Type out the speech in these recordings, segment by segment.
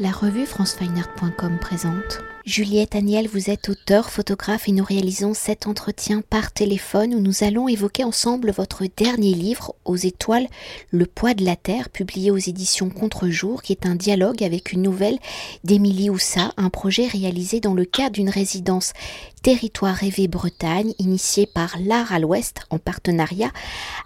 La revue francefineart.com présente. Juliette Aniel, vous êtes auteur, photographe et nous réalisons cet entretien par téléphone où nous allons évoquer ensemble votre dernier livre, Aux étoiles, Le poids de la terre, publié aux éditions Contre-jour, qui est un dialogue avec une nouvelle d'Émilie Houssa, un projet réalisé dans le cadre d'une résidence Territoire rêvé Bretagne, initiée par l'Art à l'Ouest en partenariat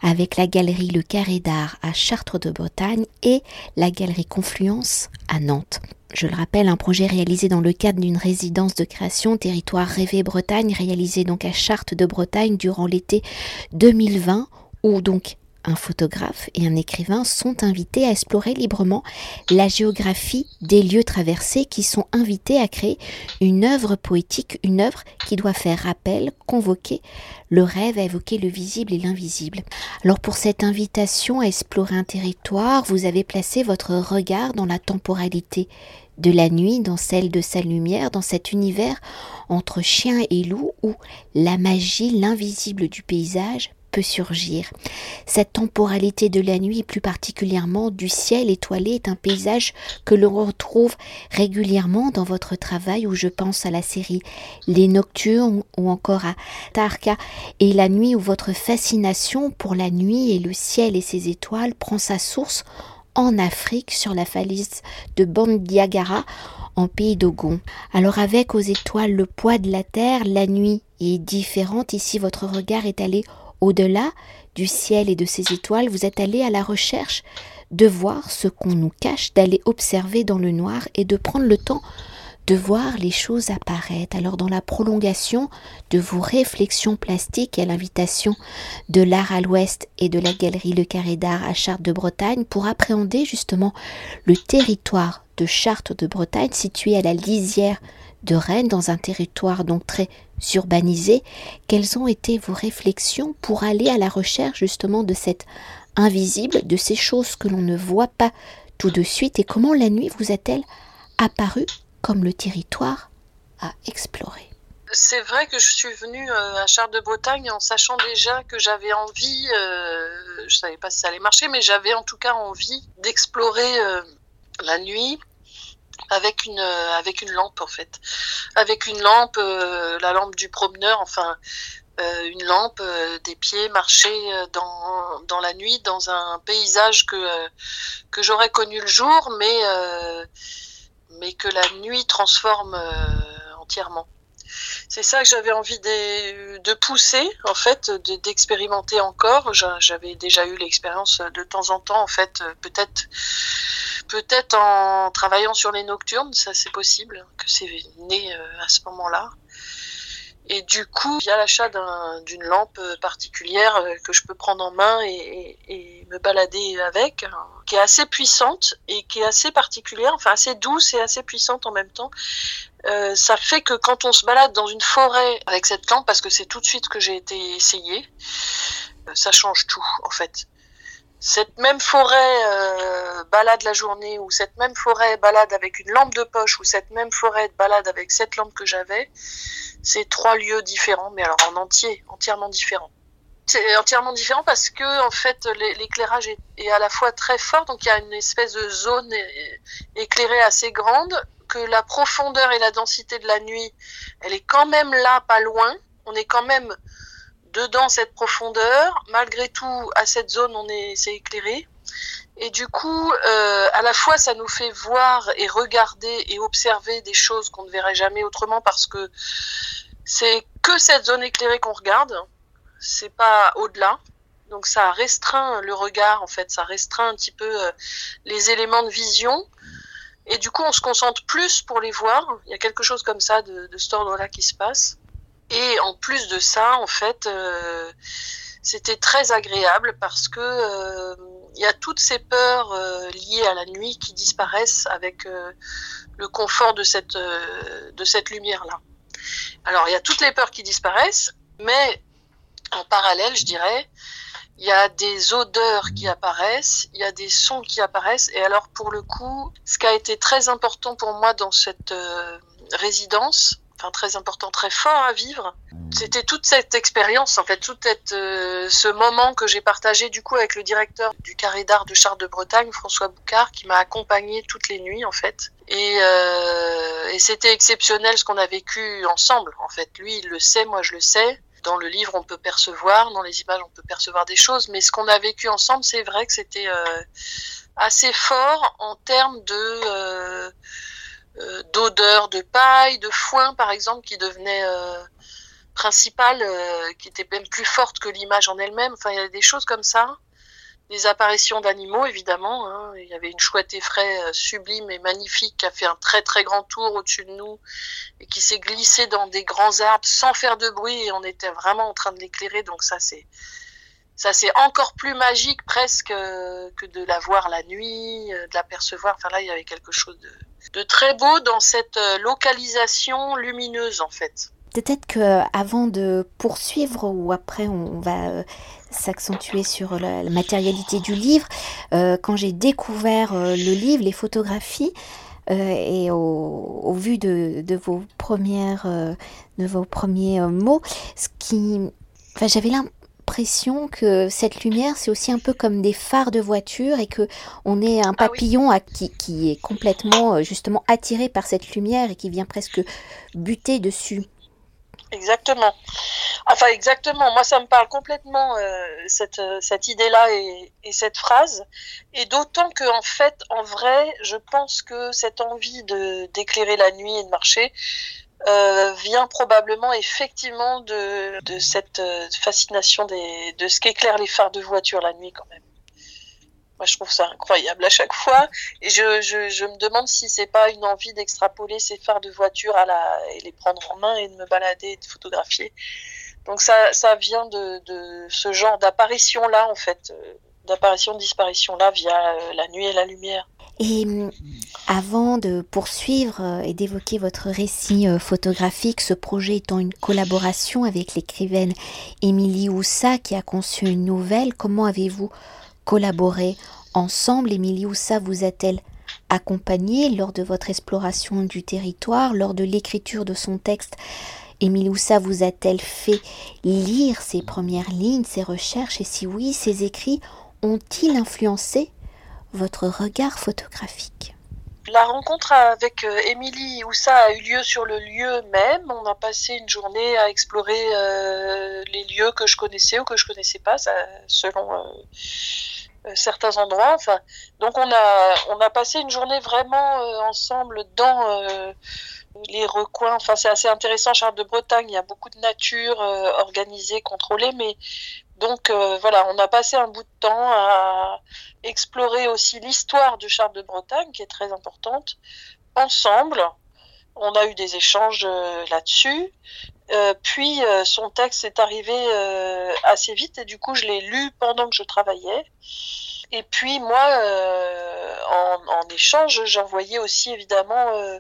avec la galerie Le Carré d'Art à Chartres de Bretagne et la galerie Confluence à Nantes. Je le rappelle, un projet réalisé dans le cadre d'une résidence de création Territoire rêvé Bretagne, réalisé donc à Chartres de Bretagne durant l'été 2020, où donc un photographe et un écrivain sont invités à explorer librement la géographie des lieux traversés qui sont invités à créer une œuvre poétique, une œuvre qui doit faire rappel, convoquer le rêve, évoquer le visible et l'invisible. Alors pour cette invitation à explorer un territoire, vous avez placé votre regard dans la temporalité de la nuit, dans celle de sa lumière, dans cet univers entre chien et loup où la magie, l'invisible du paysage surgir. Cette temporalité de la nuit, plus particulièrement du ciel étoilé, est un paysage que l'on retrouve régulièrement dans votre travail où je pense à la série Les Nocturnes ou encore à Tarka et la nuit où votre fascination pour la nuit et le ciel et ses étoiles prend sa source en Afrique sur la falaise de Bandiagara en pays d'Ogon. Alors avec aux étoiles le poids de la terre, la nuit est différente. Ici votre regard est allé au-delà du ciel et de ses étoiles, vous êtes allé à la recherche de voir ce qu'on nous cache, d'aller observer dans le noir et de prendre le temps de voir les choses apparaître. Alors dans la prolongation de vos réflexions plastiques et à l'invitation de l'art à l'ouest et de la galerie Le Carré d'Art à Chartres de Bretagne pour appréhender justement le territoire de Chartres de Bretagne situé à la lisière de Rennes dans un territoire donc très urbanisé, quelles ont été vos réflexions pour aller à la recherche justement de cet invisible, de ces choses que l'on ne voit pas tout de suite et comment la nuit vous a-t-elle apparu comme le territoire à explorer? C'est vrai que je suis venue euh, à Charles de Bretagne en sachant déjà que j'avais envie, euh, je savais pas si ça allait marcher, mais j'avais en tout cas envie d'explorer euh, la nuit avec une euh, avec une lampe en fait, avec une lampe, euh, la lampe du promeneur, enfin euh, une lampe, des pieds, marcher dans, dans la nuit dans un paysage que que j'aurais connu le jour, mais mais que la nuit transforme entièrement. C'est ça que j'avais envie de, pousser, en fait, d'expérimenter encore. J'avais déjà eu l'expérience de temps en temps, en fait, peut-être peut-être en travaillant sur les nocturnes, ça c'est possible, que c'est né euh, à ce moment-là. Et du coup, il y a l'achat d'une lampe particulière euh, que je peux prendre en main et, me balader avec, qui est assez puissante et qui est assez particulière, enfin assez douce et assez puissante en même temps. Euh, ça fait que quand on se balade dans une forêt avec cette lampe, parce que c'est tout de suite que j'ai été essayé, ça change tout en fait cette même forêt euh, balade la journée ou cette même forêt balade avec une lampe de poche ou cette même forêt balade avec cette lampe que j'avais, c'est trois lieux différents, mais alors en entier, entièrement différents. C'est entièrement différent parce que en fait l'éclairage est, à la fois très fort, donc il y a une espèce de zone éclairée assez grande, que la profondeur et la densité de la nuit, elle est quand même là, pas loin. On est quand même dedans cette profondeur. Malgré tout, à cette zone, on est, c'est éclairé. Et du coup, euh, à la fois, ça nous fait voir et regarder et observer des choses qu'on ne verrait jamais autrement parce que c'est que cette zone éclairée qu'on regarde. C'est pas au-delà. Donc ça restreint le regard, en fait, ça restreint un petit peu euh, les éléments de vision. Et du coup, on se concentre plus pour les voir. Il y a quelque chose comme ça de, de cet ordre-là qui se passe. Et en plus de ça, en fait, euh, c'était très agréable parce que euh, y a toutes ces peurs euh, liées à la nuit qui disparaissent avec le confort de cette de cette lumière là. Alors il y a toutes les peurs qui disparaissent, mais en parallèle, je dirais, il y a des odeurs qui apparaissent, il y a des sons qui apparaissent. Et alors pour le coup, ce qui a été très important pour moi dans cette résidence, enfin très important, très fort à vivre. C'était toute cette expérience, en fait, tout euh, ce moment que j'ai partagé du coup avec le directeur du carré d'art de Charles de Bretagne, François Boucard, qui m'a accompagné toutes les nuits en fait. Et, euh, et c'était exceptionnel ce qu'on a vécu ensemble. En fait, lui il le sait, moi je le sais. Dans le livre, on peut percevoir, dans les images, on peut percevoir des choses, mais ce qu'on a vécu ensemble, c'est vrai que c'était euh, assez fort en termes euh, euh, d'odeur de paille, de foin par exemple, qui devenait euh, principale, qui était même plus forte que l'image en elle-même. Enfin, il y a des choses comme ça. Des apparitions d'animaux, évidemment. Hein. Il y avait une chouette effraie euh, sublime et magnifique qui a fait un très très grand tour au-dessus de nous et qui s'est glissée dans des grands arbres sans faire de bruit et on était vraiment en train de l'éclairer. Donc ça, c'est ça c'est encore plus magique presque euh, que de la voir la nuit, euh, de la percevoir. Enfin là, il y avait quelque chose de, de très beau dans cette localisation lumineuse en fait. Peut-être que avant de poursuivre ou après on va s'accentuer sur la, la matérialité du livre, euh, quand j'ai découvert euh, le livre, les photographies, euh, et au, au vu de, de vos premières, de vos premiers mots, ce qui, enfin, j'avais l'impression que cette lumière, c'est aussi un peu comme des phares de voiture et que on est un Ah oui. papillon à- qui, qui est complètement justement attiré par cette lumière et qui vient presque buter dessus. Exactement. Enfin, exactement. Moi, ça me parle complètement, euh, cette, euh, cette idée-là et, et cette phrase. Et d'autant que, en fait, en vrai, je pense que cette envie de, d'éclairer la nuit et de marcher euh, vient probablement effectivement de, de cette euh, fascination des, de ce qu'éclairent les phares de voiture la nuit, quand même. Moi, je trouve ça incroyable à chaque fois. Et je, me demande si c'est pas une envie d'extrapoler ces phares de voiture à la, et les prendre en main et de me balader et de photographier. Donc ça, ça vient de, ce genre d'apparition-là, en fait, euh, d'apparition-disparition-là via euh, la nuit et la lumière. Et hum, avant de poursuivre euh, et d'évoquer votre récit euh, photographique, ce projet étant une collaboration avec l'écrivaine Émilie Houssa qui a conçu une nouvelle, comment avez-vous collaboré ensemble Émilie Houssa vous a-t-elle accompagnée lors de votre exploration du territoire, lors de l'écriture de son texte Émilie Houssa vous a-t-elle fait lire ses premières lignes, ses recherches et si oui, ses écrits ont-ils influencé votre regard photographique? La rencontre avec euh, Émilie Houssa a eu lieu sur le lieu même. On a passé une journée à explorer euh, les lieux que je connaissais ou que je connaissais pas, selon euh, certains endroits. Enfin, donc on a on a passé une journée vraiment euh, ensemble dans euh, les recoins. Enfin, c'est assez intéressant. Charles de Bretagne, il y a beaucoup de nature euh, organisée, contrôlée, mais donc euh, voilà, on a passé un bout de temps à explorer aussi l'histoire de Charles de Bretagne, qui est très importante, ensemble. On a eu des échanges euh, là-dessus. Euh, puis euh, son texte est arrivé assez vite et du coup je l'ai lu pendant que je travaillais. Et puis moi, en, échange, j'envoyais aussi évidemment,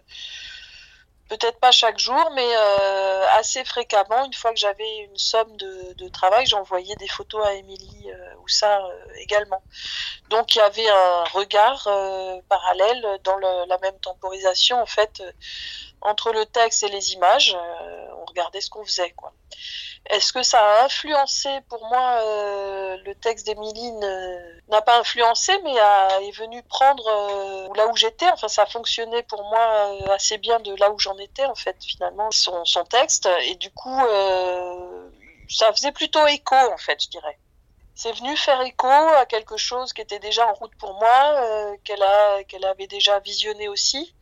peut-être pas chaque jour, mais euh, assez fréquemment, une fois que j'avais une somme de, travail, j'envoyais des photos à Émilie euh, ou ça euh, également. Donc il y avait un regard parallèle dans la même temporisation en fait entre le texte et les images. euh, on regardait ce qu'on faisait quoi. Est-ce que ça a influencé pour moi euh, le texte d'Émilie ne- n'a pas influencé mais a, est venu prendre euh, là où j'étais? Enfin ça fonctionnait pour moi assez bien de là où j'en étais en fait finalement son, son texte et du coup ça faisait plutôt écho en fait je dirais c'est venu faire écho à quelque chose qui était déjà en route pour moi, euh, qu'elle avait déjà visionné aussi,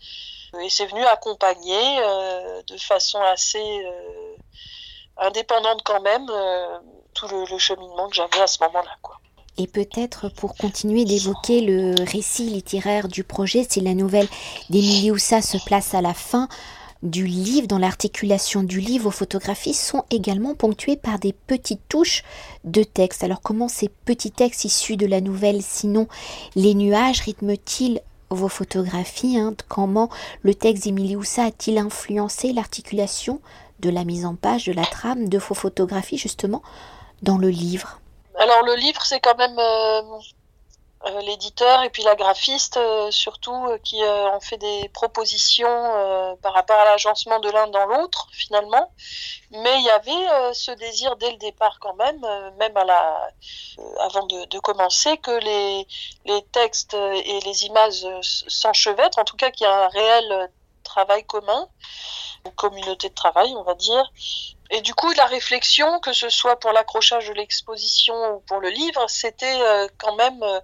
et c'est venu accompagner euh, de façon assez euh, indépendante quand même euh, tout le, cheminement que j'avais à ce moment-là. Et peut-être pour continuer d'évoquer le récit littéraire du projet, si la nouvelle d'Émilie Houssa se place à la fin du livre, dans l'articulation du livre, vos photographies sont également ponctuées par des petites touches de texte. Alors comment ces petits textes issus de la nouvelle, sinon les nuages, rythment-ils vos photographies hein? Comment le texte d'Émilie Houssa a-t-il influencé l'articulation de la mise en page, de la trame, de vos photographies justement dans le livre? Alors le livre, c'est quand même, euh, l'éditeur et puis la graphiste euh, surtout euh, qui ont fait des propositions par rapport à l'agencement de l'un dans l'autre finalement. Mais il y avait ce désir dès le départ quand même même à la avant de, de, commencer que les les textes et les images s'enchevêtrent. En tout cas qu'il y a un réel travail commun une communauté de travail on va dire et du coup, la réflexion, que ce soit pour l'accrochage de l'exposition ou pour le livre, c'était euh, quand même, euh,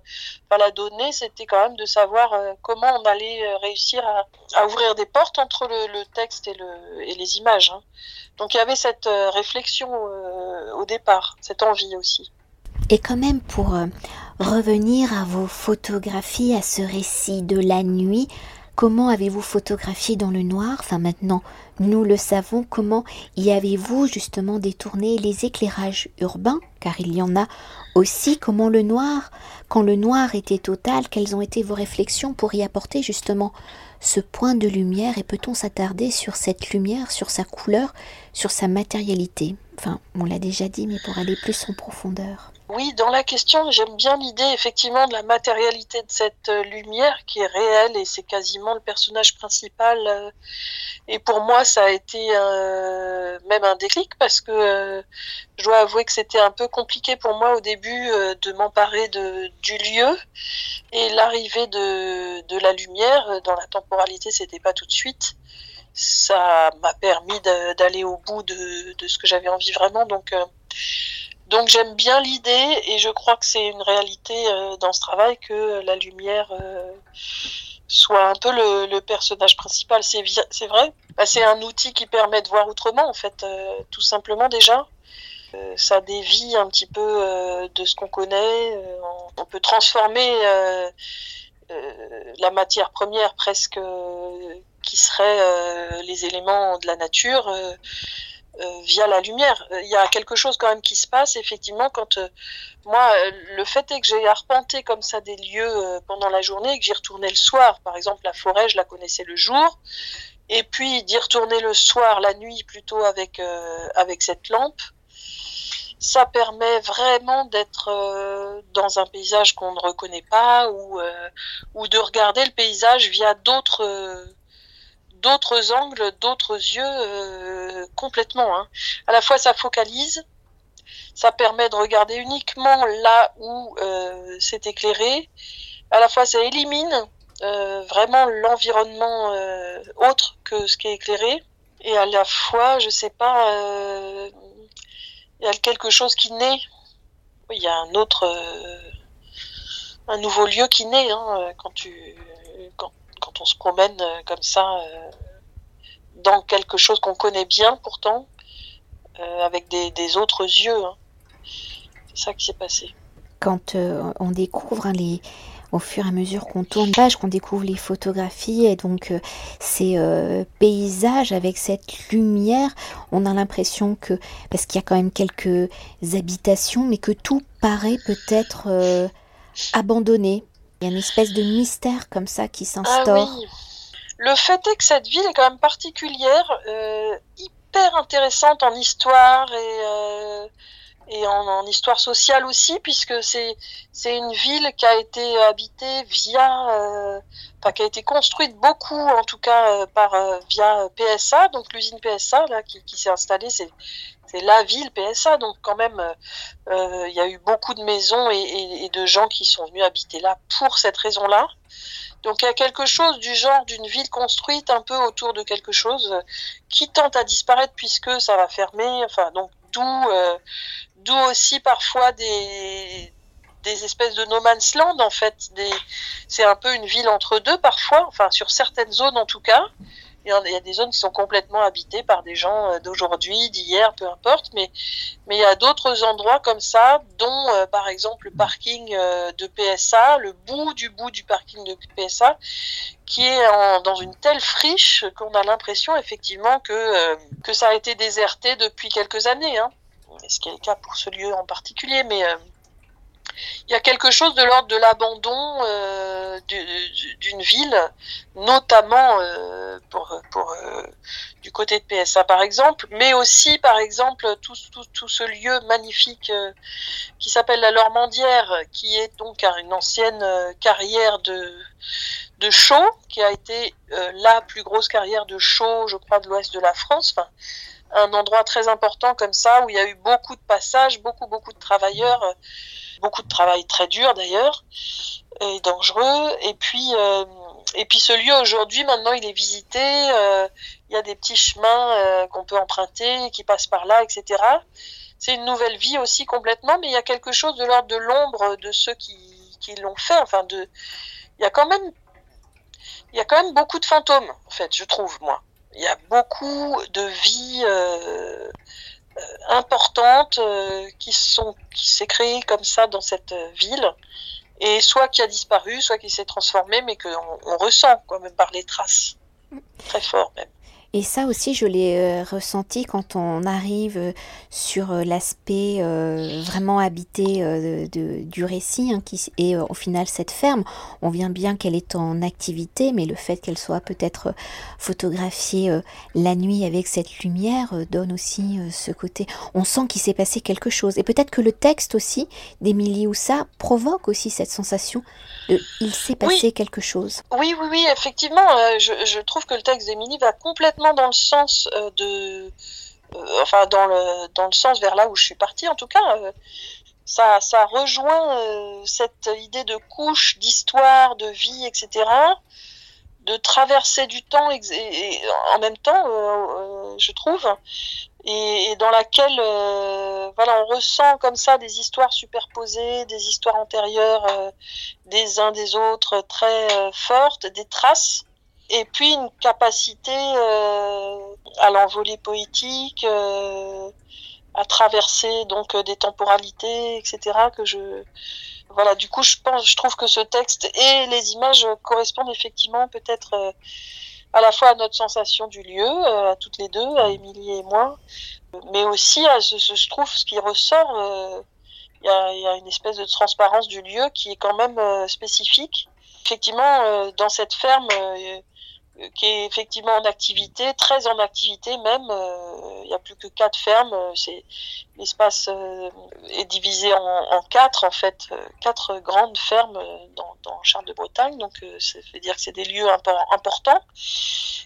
la donnée, c'était quand même de savoir euh, comment on allait réussir à, ouvrir des portes entre le, texte et, les images. Hein. Donc il y avait cette réflexion au départ, cette envie aussi. Et quand même, pour revenir à vos photographies, à ce récit de la nuit, Comment avez-vous photographié dans le noir? Enfin maintenant, nous le savons. Comment y avez-vous justement détourné les éclairages urbains? Car il y en a aussi. Comment le noir Quand le noir était total, quelles ont été vos réflexions pour y apporter justement ce point de lumière? Et peut-on s'attarder sur cette lumière, sur sa couleur, sur sa matérialité? Enfin, on l'a déjà dit, mais pour aller plus en profondeur. Oui, dans la question, j'aime bien l'idée effectivement de la matérialité de cette euh, lumière qui est réelle et c'est quasiment le personnage principal. Euh, et pour moi, ça a été euh, même un déclic parce que je dois avouer que c'était un peu compliqué pour moi au début de m'emparer de, du lieu et l'arrivée de, de la lumière dans la temporalité, c'était pas tout de suite ça m'a permis d'aller au bout de, de, ce que j'avais envie vraiment. Donc, donc j'aime bien l'idée et je crois que c'est une réalité euh, dans ce travail que la lumière euh, soit un peu le, personnage principal. C'est vrai, bah, c'est un outil qui permet de voir autrement en fait, euh, tout simplement déjà. ça dévie un petit peu de ce qu'on connaît. on peut transformer la matière première presque qui serait les éléments de la nature euh, via la lumière. Euh, il y a quelque chose quand même qui se passe effectivement quand euh, moi le fait est que j'ai arpenté comme ça des lieux pendant la journée et que j'y retournais le soir. Par exemple la forêt je la connaissais le jour et puis d'y retourner le soir, la nuit plutôt avec avec cette lampe. Ça permet vraiment d'être dans un paysage qu'on ne reconnaît pas ou, ou de regarder le paysage via d'autres d'autres angles, d'autres yeux euh, complètement. Hein. À la fois, ça focalise, ça permet de regarder uniquement là où euh, c'est éclairé. À la fois, ça élimine euh, vraiment l'environnement autre que ce qui est éclairé. Et à la fois, je sais pas, il y a quelque chose qui naît. Il y a un autre, un nouveau lieu qui naît hein, quand tu quand on se promène euh, comme ça euh, dans quelque chose qu'on connaît bien pourtant, euh, avec des, autres yeux. Hein. C'est ça qui s'est passé. Quand on découvre hein, les, au fur et à mesure qu'on tourne page, qu'on découvre les photographies et donc ces paysages avec cette lumière, on a l'impression que, parce qu'il y a quand même quelques habitations, mais que tout paraît peut-être abandonné, il y a une espèce de mystère comme ça qui s'instaure. Ah oui. Le fait est que cette ville est quand même particulière, euh, hyper intéressante en histoire et, euh, et en, histoire sociale aussi, puisque c'est une ville qui a été habitée via, euh, qui a été construite beaucoup, en tout cas euh, par euh, via PSA, donc l'usine PSA là qui, qui s'est installée, c'est la ville PSA, donc quand même, il euh, y a eu beaucoup de maisons et, de gens qui sont venus habiter là pour cette raison-là. Donc il y a quelque chose du genre d'une ville construite un peu autour de quelque chose qui tente à disparaître puisque ça va fermer. Enfin donc d'où d'où aussi parfois des des espèces de no man's land en fait. C'est un peu une ville entre deux parfois, enfin sur certaines zones en tout cas. Il y a des zones qui sont complètement habitées par des gens euh, d'aujourd'hui, d'hier, peu importe, mais, mais il y a d'autres endroits comme ça, dont euh, par exemple le parking euh, de PSA, le bout du bout du parking de PSA, qui est dans une telle friche qu'on a l'impression effectivement que, que ça a été déserté depuis quelques années. Hein. Ce qui est le cas pour ce lieu en particulier, mais il y a quelque chose de l'ordre de l'abandon euh, d'une ville, notamment euh, pour, euh, du côté de PSA par exemple, mais aussi par exemple tout, ce lieu magnifique qui s'appelle la Lormandière, qui est donc une ancienne carrière de, de chaux, qui a été la plus grosse carrière de chaux, je crois, de l'ouest de la France. Un endroit très important comme ça où il y a eu beaucoup de passages, beaucoup beaucoup de travailleurs, euh, beaucoup de travail très dur d'ailleurs et dangereux. Et puis euh, et puis ce lieu aujourd'hui maintenant il est visité. Euh, il y a des petits chemins qu'on peut emprunter qui passent par là, etc. C'est une nouvelle vie aussi complètement, mais il y a quelque chose de l'ordre de l'ombre de ceux qui, qui l'ont fait. Enfin de, il y a quand même il y a quand même beaucoup de fantômes en fait, je trouve moi il y a beaucoup de vies euh, euh, importantes euh, qui sont qui s'est créée comme ça dans cette ville. Et soit qui a disparu, soit qui s'est transformé, mais qu'on on ressent quand même par les traces. Très fort même. Et ça aussi, je l'ai euh, ressenti quand on arrive euh, sur euh, l'aspect vraiment habité de, du récit, hein, qui est au final cette ferme. On vient bien qu'elle est en activité, mais le fait qu'elle soit peut-être photographiée la nuit avec cette lumière donne aussi ce côté. On sent qu'il s'est passé quelque chose. Et peut-être que le texte aussi d'Émilie Houssa provoque aussi cette sensation de il s'est passé quelque chose. Oui, oui, oui, effectivement. je, je trouve que le texte d'Émilie va complètement dans le sens euh, de, euh, enfin dans le dans le sens vers là où je suis partie en tout cas. Euh, ça, ça rejoint cette idée de couche, d'histoire, de vie, etc de traverser du temps en même temps, je trouve, et, dans laquelle voilà, on ressent comme ça des histoires superposées, des histoires antérieures des uns des autres très fortes, des traces et puis une capacité euh, à l'envolée poétique, euh, à traverser donc euh, des temporalités, etc. Que je voilà, du coup, je pense, je trouve que ce texte et les images correspondent effectivement peut-être à la fois à notre sensation du lieu, à toutes les deux, à Émilie et moi, mais aussi à ce, je trouve ce qui ressort. Il y, a, y, a, une espèce de transparence du lieu qui est quand même spécifique. Effectivement, dans cette ferme, qui est effectivement en activité, très en activité même. Euh, il n'y a plus que quatre fermes. Euh, l'espace euh, est divisé en, quatre en fait, quatre grandes fermes dans, dans Charles de Bretagne. Donc ça veut dire que c'est des lieux importants.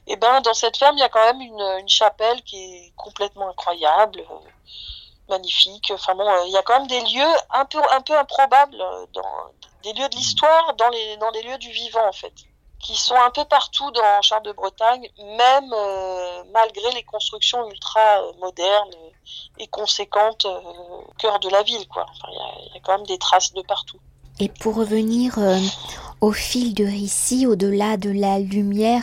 Et ben dans cette ferme, il y a quand même une, chapelle qui est complètement incroyable. magnifique. Enfin bon, il y a quand même des lieux un peu improbables des lieux de l'histoire dans les dans les lieux du vivant en fait qui sont un peu partout dans Charles de Bretagne, même euh, malgré les constructions ultra euh, modernes et conséquentes euh, au cœur de la ville. Il y, a quand même des traces de partout. Et pour revenir au fil de récit, au-delà de la lumière,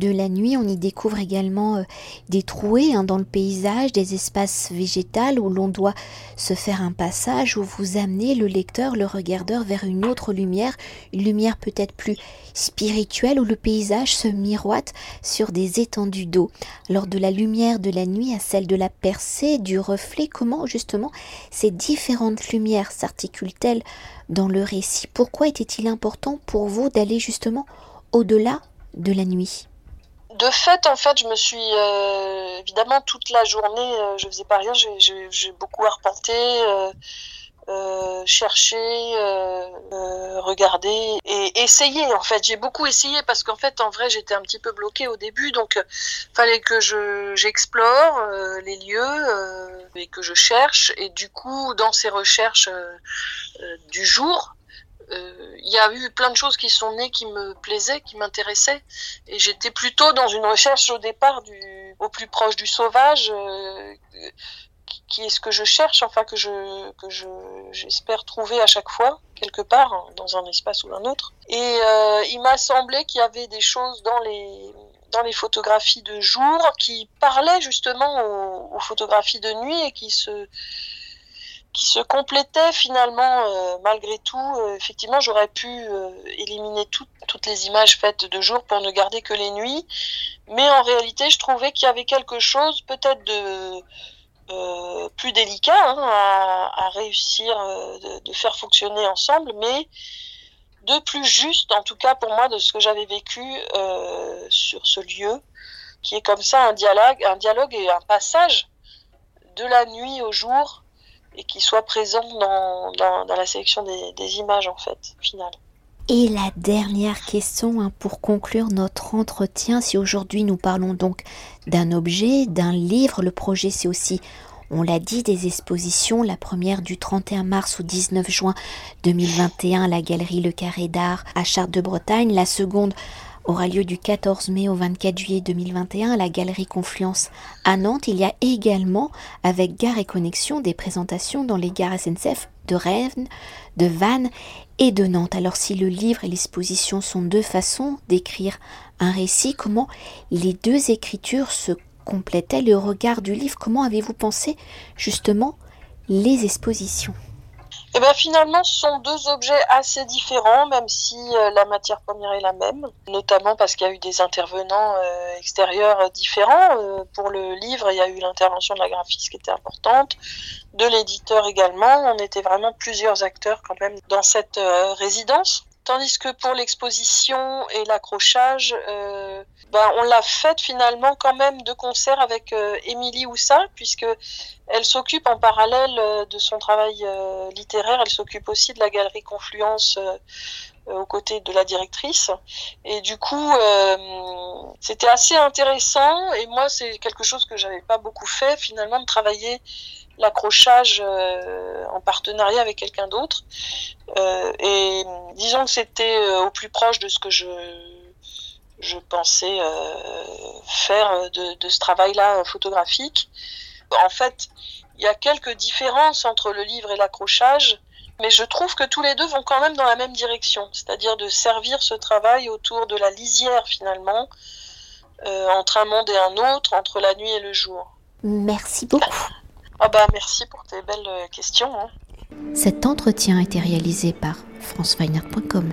de la nuit, on y découvre également euh, des trouées hein, dans le paysage, des espaces végétaux où l'on doit se faire un passage, où vous amenez le lecteur, le regardeur vers une autre lumière, une lumière peut-être plus spirituelle où le paysage se miroite sur des étendues d'eau. Alors de la lumière de la nuit à celle de la percée, du reflet, comment justement ces différentes lumières s'articulent-elles dans le récit? Pourquoi était-il important pour vous d'aller justement au-delà de la nuit? De fait, en fait, je me suis euh, évidemment toute la journée, euh, je faisais pas rien. J'ai beaucoup arpenté, euh, euh cherché, regardé et essayé. En fait, j'ai beaucoup essayé parce qu'en fait, en vrai, j'étais un petit peu bloquée au début, donc fallait que je j'explore les lieux et que je cherche. Et du coup, dans ces recherches du jour, il y a eu plein de choses qui sont nées qui me plaisaient, qui m'intéressaient. Et j'étais plutôt dans une recherche au départ du, au plus proche du sauvage, euh, qui est ce que je cherche, enfin que je que je j'espère trouver à chaque fois quelque part hein, dans un espace ou un autre. Et euh, il m'a semblé qu'il y avait des choses dans les dans les photographies de jour qui parlaient justement aux photographies de nuit et qui se qui se complétait finalement euh, malgré tout. Euh, effectivement, j'aurais pu euh, éliminer toutes les images faites de jour pour ne garder que les nuits, mais en réalité, je trouvais qu'il y avait quelque chose peut-être de plus délicat hein, à, réussir de, de, faire fonctionner ensemble, mais de plus juste, en tout cas pour moi, de ce que j'avais vécu sur ce lieu qui est comme ça un dialogue, un dialogue et un passage de la nuit au jour et qui soit présent dans, dans, la sélection des, images en fait, finale. Et la dernière question hein, pour conclure notre entretien, si aujourd'hui nous parlons donc d'un objet, d'un livre, le projet c'est aussi on l'a dit, des expositions, la première du 31 mars au 19 juin 2021 à la galerie Le Carré d'Art à Chartres de Bretagne, la seconde aura lieu du 14 mai au 24 juillet 2021 à la Galerie Confluence à Nantes. Il y a également, avec Gare et Connexion, des présentations dans les gares SNCF de Rennes, de Vannes et de Nantes. Alors si le livre et l'exposition sont deux façons d'écrire un récit, comment les deux écritures se complétaient? Le regard du livre Comment avez-vous pensé justement les expositions? Eh bien, finalement, ce sont deux objets assez différents, même si euh, la matière première est la même, notamment parce qu'il y a eu des intervenants euh, extérieurs différents. Euh, pour le livre, il y a eu l'intervention de la graphiste qui était importante, de l'éditeur également. On était vraiment plusieurs acteurs quand même dans cette résidence. Tandis que pour l'exposition et l'accrochage, euh, ben, on l'a faite finalement quand même de concert avec euh, Émilie Houssa, puisque elle s'occupe en parallèle euh, de son travail littéraire, elle s'occupe aussi de la galerie Confluence aux côtés de la directrice. Et du coup, c'était assez intéressant. Et moi, c'est quelque chose que j'avais pas beaucoup fait finalement de travailler l'accrochage euh, en partenariat avec quelqu'un d'autre. Euh, et disons que c'était euh, au plus proche de ce que je, je pensais faire de, de ce travail-là photographique. En fait, il y a quelques différences entre le livre et l'accrochage, mais je trouve que tous les deux vont quand même dans la même direction, c'est-à-dire de servir ce travail autour de la lisière finalement, entre un monde et un autre, entre la nuit et le jour. Merci beaucoup. Ah bah merci pour tes belles euh, questions. Hein. Cet entretien a été réalisé par franceweiner.com.